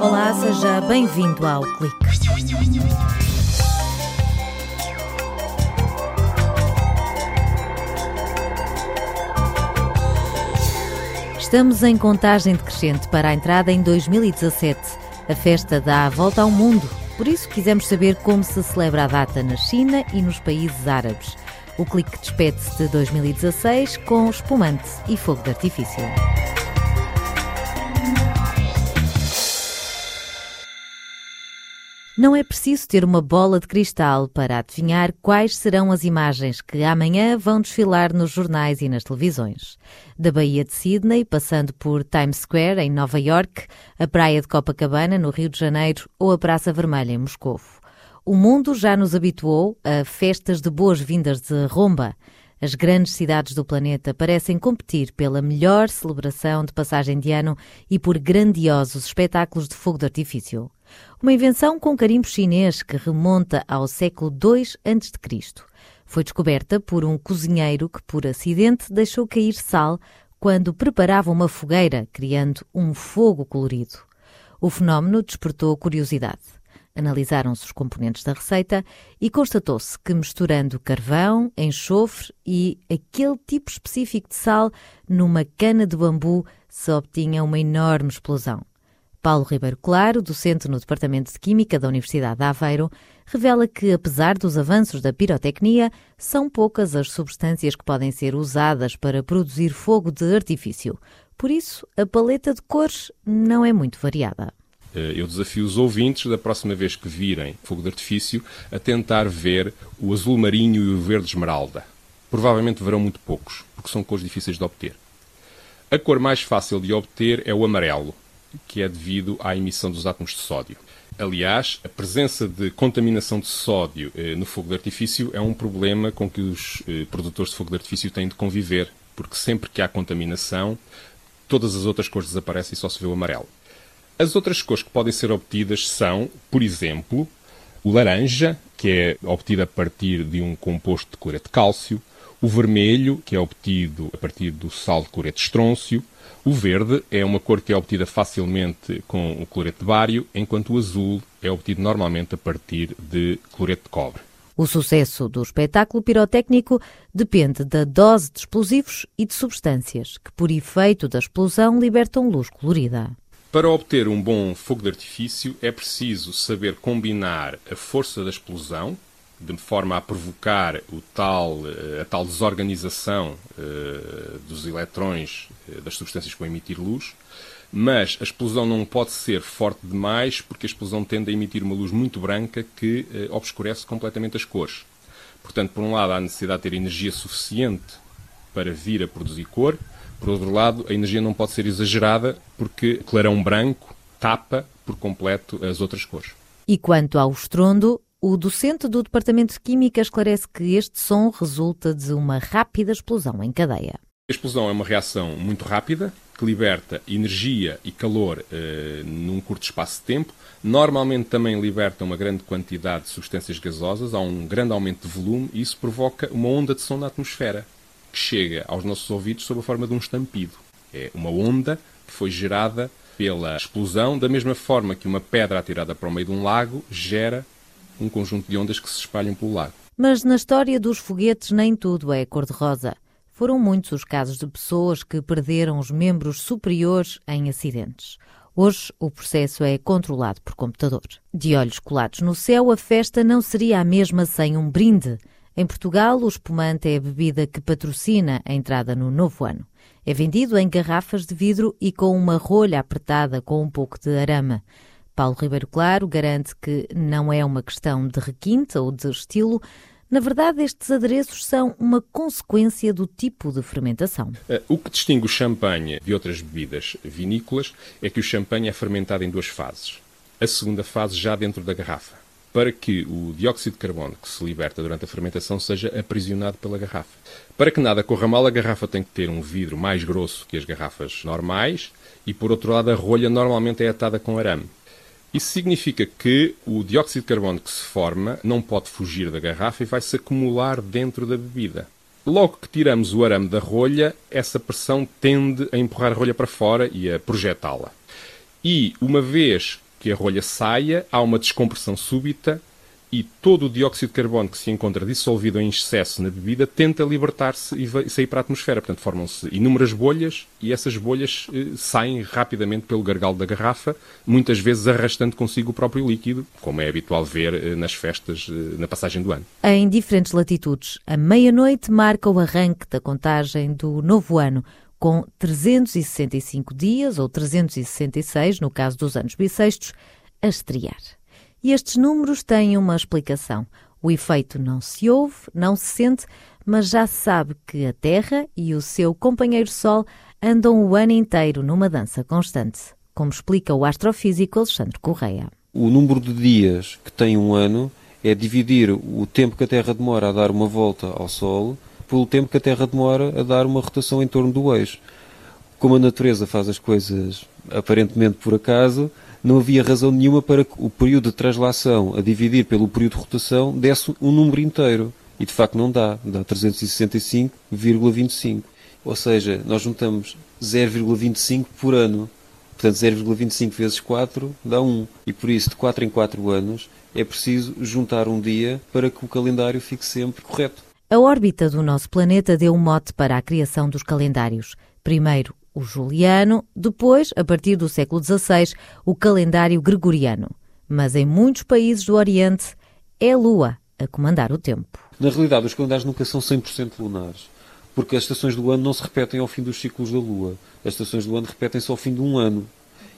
Olá, seja bem-vindo ao Clique. Estamos em contagem decrescente para a entrada em 2017. A festa dá a volta ao mundo, por isso quisemos saber como se celebra a data na China e nos países árabes. O clique despede-se de 2016 com espumante e fogo de artifício. Não é preciso ter uma bola de cristal para adivinhar quais serão as imagens que amanhã vão desfilar nos jornais e nas televisões. Da Baía de Sydney, passando por Times Square, em Nova York, a Praia de Copacabana, no Rio de Janeiro, ou a Praça Vermelha, em Moscou. O mundo já nos habituou a festas de boas-vindas de romba. As grandes cidades do planeta parecem competir pela melhor celebração de passagem de ano e por grandiosos espetáculos de fogo de artifício. Uma invenção com carimbo chinês que remonta ao século II a.C. Foi descoberta por um cozinheiro que, por acidente, deixou cair sal quando preparava uma fogueira, criando um fogo colorido. O fenómeno despertou curiosidade. Analisaram-se os componentes da receita e constatou-se que, misturando carvão, enxofre e aquele tipo específico de sal numa cana de bambu, se obtinha uma enorme explosão. Paulo Ribeiro Claro, docente no Departamento de Química da Universidade de Aveiro, revela que, apesar dos avanços da pirotecnia, são poucas as substâncias que podem ser usadas para produzir fogo de artifício. Por isso, a paleta de cores não é muito variada. Eh, eu desafio os ouvintes, da próxima vez que virem fogo de artifício, a tentar ver o azul marinho e o verde esmeralda. Provavelmente verão muito poucos, porque são cores difíceis de obter. A cor mais fácil de obter é o amarelo, que é devido à emissão dos átomos de sódio. Aliás, a presença de contaminação de sódio eh, no fogo de artifício é um problema com que os eh, produtores de fogo de artifício têm de conviver, porque sempre que há contaminação, todas as outras cores desaparecem e só se vê o amarelo. As outras cores que podem ser obtidas são, por exemplo, o laranja, que é obtido a partir de um composto de cloreto de cálcio, o vermelho, que é obtido a partir do sal de cloreto de estrôncio, o verde é uma cor que é obtida facilmente com o cloreto de bário, enquanto o azul é obtido normalmente a partir de cloreto de cobre. O sucesso do espetáculo pirotécnico depende da dose de explosivos e de substâncias que, por efeito da explosão, libertam luz colorida. Para obter um bom fogo de artifício é preciso saber combinar a força da explosão, de forma a provocar o tal, eh, a tal desorganização uh, dos eletrões uh, das substâncias que vão emitir luz, mas a explosão não pode ser forte demais porque a explosão tende a emitir uma luz muito branca que obscurece completamente as cores. Portanto, por um lado, há a necessidade de ter energia suficiente para vir a produzir cor, por outro lado, a energia não pode ser exagerada porque clarão branco tapa por completo as outras cores. E quanto ao estrondo, o docente do Departamento de Química esclarece que este som resulta de uma rápida explosão em cadeia. A explosão é uma reação muito rápida que liberta energia e calor eh, num curto espaço de tempo. Normalmente também liberta uma grande quantidade de substâncias gasosas, há um grande aumento de volume e isso provoca uma onda de som na atmosfera que chega aos nossos ouvidos sob a forma de um estampido. É uma onda que foi gerada pela explosão, da mesma forma que uma pedra atirada para o meio de um lago gera um conjunto de ondas que se espalham pelo lago. Mas na história dos foguetes nem tudo é cor-de-rosa. Foram muitos os casos de pessoas que perderam os membros superiores em acidentes. Hoje o processo é controlado por computador. De olhos colados no céu, a festa não seria a mesma sem um brinde. Em Portugal, o espumante é a bebida que patrocina a entrada no novo ano. É vendido em garrafas de vidro e com uma rolha apertada com um pouco de arame. Paulo Ribeiro Claro garante que não é uma questão de requinte ou de estilo. Na verdade, estes adereços são uma consequência do tipo de fermentação. Eh, o que distingue o champanhe de outras bebidas vinícolas é que o champanhe é fermentado em duas fases. A segunda fase já dentro da garrafa, para que o dióxido de carbono que se liberta durante a fermentação seja aprisionado pela garrafa. Para que nada corra mal, a garrafa tem que ter um vidro mais grosso que as garrafas normais e, por outro lado, a rolha normalmente é atada com arame. Isso significa que o dióxido de carbono que se forma não pode fugir da garrafa e vai se acumular dentro da bebida. Logo que tiramos o arame da rolha, essa pressão tende a empurrar a rolha para fora e a projetá-la. E, uma vez que a rolha saia, há uma descompressão súbita e todo o dióxido de carbono que se encontra dissolvido em excesso na bebida tenta libertar-se e sair para a atmosfera. Portanto, formam-se inúmeras bolhas e essas bolhas eh, saem rapidamente pelo gargalo da garrafa, muitas vezes arrastando consigo o próprio líquido, como é habitual ver eh, nas festas eh, na passagem do ano. Em diferentes latitudes, a meia-noite marca o arranque da contagem do novo ano com 365 dias, ou 366 no caso dos anos bissextos, a estrear. E estes números têm uma explicação. O efeito não se ouve, não se sente, mas já se sabe que a Terra e o seu companheiro Sol andam o ano inteiro numa dança constante, como explica o astrofísico Alexandre Correia. O número de dias que tem um ano é dividir o tempo que a Terra demora a dar uma volta ao Sol pelo tempo que a Terra demora a dar uma rotação em torno do eixo. Como a natureza faz as coisas aparentemente por acaso, não havia razão nenhuma para que o período de translação a dividir pelo período de rotação desse um número inteiro. E de facto não dá, dá 365,25. Ou seja, nós juntamos 0,25 por ano. Portanto, 0,25 vezes 4 dá 1. E por isso, de 4 em 4 anos, é preciso juntar um dia para que o calendário fique sempre correto. A órbita do nosso planeta deu um mote para a criação dos calendários. Primeiro, o juliano, depois, a partir do século XVI, o calendário gregoriano. Mas em muitos países do Oriente é a Lua a comandar o tempo. Na realidade, os calendários nunca são 100% lunares, porque as estações do ano não se repetem ao fim dos ciclos da Lua. As estações do ano repetem-se ao fim de um ano.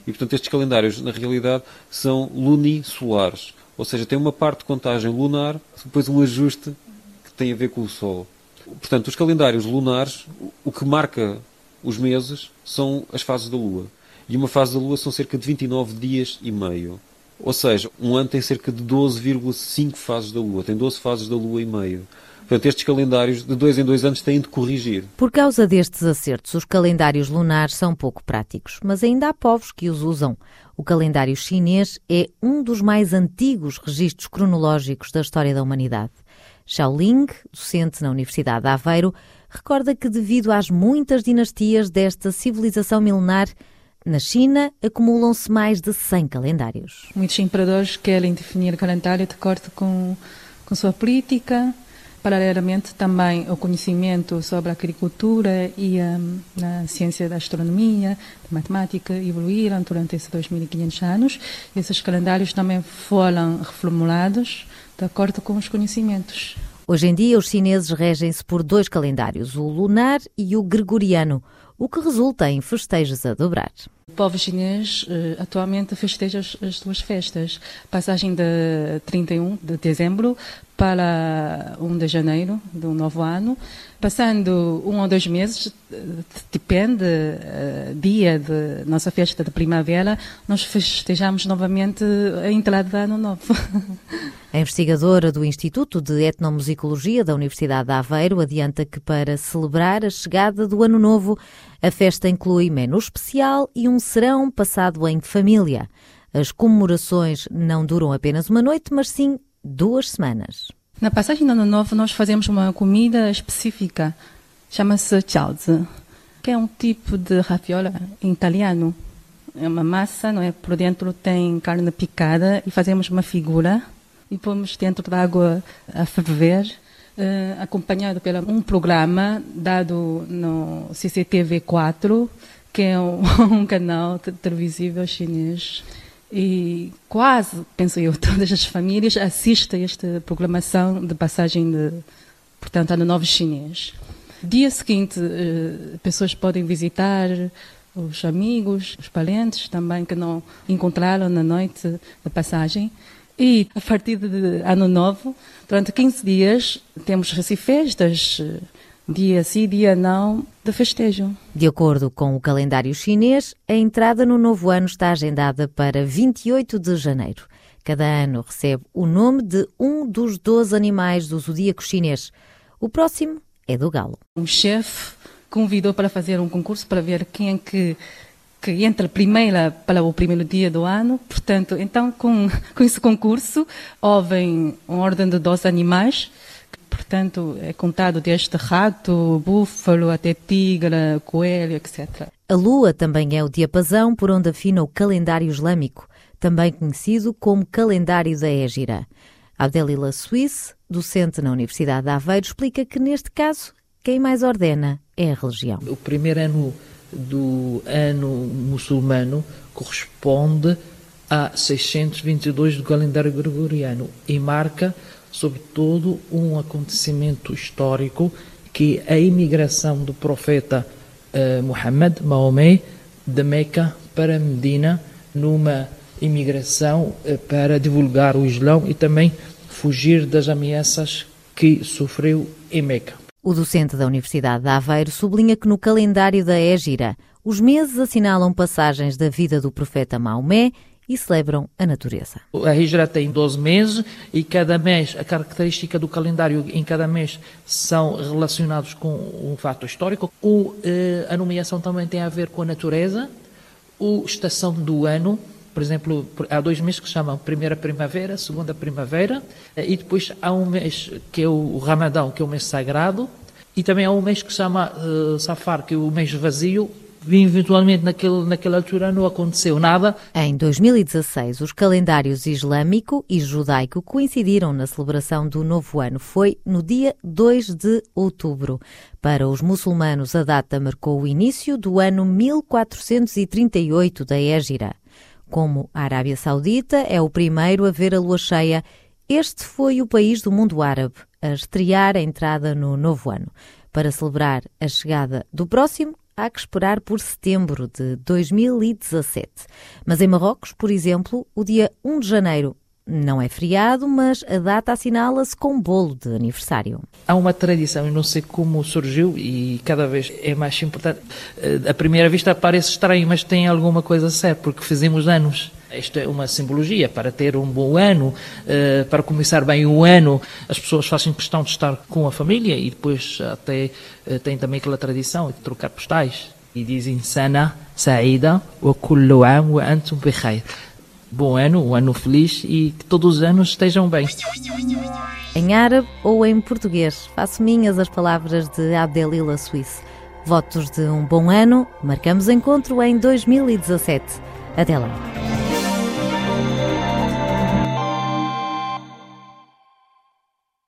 E, portanto, estes calendários, na realidade, são lunisolares. Ou seja, tem uma parte de contagem lunar, depois um ajuste que tem a ver com o Sol. Portanto, os calendários lunares, o que marca os meses são as fases da Lua. E uma fase da Lua são cerca de 29 dias e meio. Ou seja, um ano tem cerca de 12,5 fases da Lua. Tem 12 fases da Lua e meio. Portanto, estes calendários de dois em dois anos têm de corrigir. Por causa destes acertos, os calendários lunares são pouco práticos, mas ainda há povos que os usam. O calendário chinês é um dos mais antigos registros cronológicos da história da humanidade. Xiaoling, docente na Universidade de Aveiro, recorda que, devido às muitas dinastias desta civilização milenar, na China acumulam-se mais de 100 calendários. Muitos imperadores querem definir o calendário de acordo com, com sua política. Paralelamente, também o conhecimento sobre a agricultura e a ciência da astronomia, da matemática, evoluíram durante esses 2.500 anos. Esses calendários também foram reformulados de acordo com os conhecimentos. Hoje em dia, os chineses regem-se por dois calendários, o lunar e o gregoriano, o que resulta em festejos a dobrar. O povo chinês uh, atualmente festeja as, as, duas festas. Passagem de 31 de dezembro para 1 de janeiro do novo ano. Passando um ou dois meses, depende, uh, dia de nossa festa de primavera, nós festejamos novamente a entrada do ano novo. A investigadora do Instituto de Etnomusicologia da Universidade de Aveiro adianta que para celebrar a chegada do ano novo, a festa inclui menu especial e um serão passado em família. As comemorações não duram apenas uma noite, mas sim duas semanas. Na passagem do Ano Novo, nós fazemos uma comida específica, chama-se chalze, que é um tipo de raviola em italiano. É uma massa, não é? Por dentro tem carne picada e fazemos uma figura e pomos dentro da água a ferver, uh, acompanhado por um programa dado no CCTV4, que é um, um canal televisivo chinês e quase, penso eu, todas as famílias assistem a esta programação de passagem de, portanto, ano novo chinês. Dia seguinte, eh, pessoas podem visitar os amigos, os parentes também que não encontraram na noite da passagem. E a partir de ano novo, durante 15 dias, temos assim, festas dia sim, dia não, de festejo. De acordo com o calendário chinês, a entrada no novo ano está agendada para 28 de janeiro. Cada ano recebe o nome de um dos 12 animais do zodíaco chinês. O próximo é do galo. Um chefe convidou para fazer um concurso para ver quem é que que entra primeira para o primeiro dia do ano. Portanto, então com, com esse concurso houve uma ordem de 12 animais Portanto, é contado desde rato, búfalo até tigre, coelho, etc. A lua também é o diapasão por onde afina o calendário islâmico, também conhecido como calendário da Égira. Abdelila Suisse, docente na Universidade de Aveiro, explica que neste caso quem mais ordena é a religião. O primeiro ano do ano muçulmano corresponde a 622 do calendário gregoriano e marca, sobretudo, um acontecimento histórico que a imigração do profeta uh, Muhammad, Maomé, de Meca para Medina, numa imigração uh, para divulgar o Islão e também fugir das ameaças que sofreu em Meca. O docente da Universidade de Aveiro sublinha que no calendário da Égira, os meses assinalam passagens da vida do profeta Maomé e celebram a natureza. A Hijra tem 12 meses e cada mês, a característica do calendário em cada mês são relacionados com um fato histórico. O, eh, a nomeação também tem a ver com a natureza, a estação do ano, por exemplo, há dois meses que chamam primeira primavera, segunda primavera, eh, e depois há um mês que é o Ramadão, que é o mês sagrado, e também há um mês que chama uh, Safar, que é o mês vazio, eventualmente naquele, naquela altura não aconteceu nada. Em 2016, os calendários islâmico e judaico coincidiram na celebração do novo ano. Foi no dia 2 de outubro. Para os muçulmanos, a data marcou o início do ano 1438 da Égira. Como a Arábia Saudita é o primeiro a ver a lua cheia, este foi o país do mundo árabe a estrear a entrada no novo ano. Para celebrar a chegada do próximo, há que esperar por setembro de 2017. Mas em Marrocos, por exemplo, o dia 1 de janeiro não é feriado, mas a data assinala-se com bolo de aniversário. Há uma tradição, eu não sei como surgiu e cada vez é mais importante. À primeira vista parece estranho, mas tem alguma coisa certa, porque fizemos anos. Isto é uma simbologia para ter um bom ano, eh, para começar bem o ano. As pessoas fazem questão de estar com a família e depois até eh, tem também aquela tradição de trocar postais. E dizem sana, saída, wa kullu wa antum. Bom ano, um ano feliz e que todos os anos estejam bem. Em árabe ou em português, faço minhas as palavras de Abdelila Suisse. Votos de um bom ano, marcamos encontro em 2017. Até lá.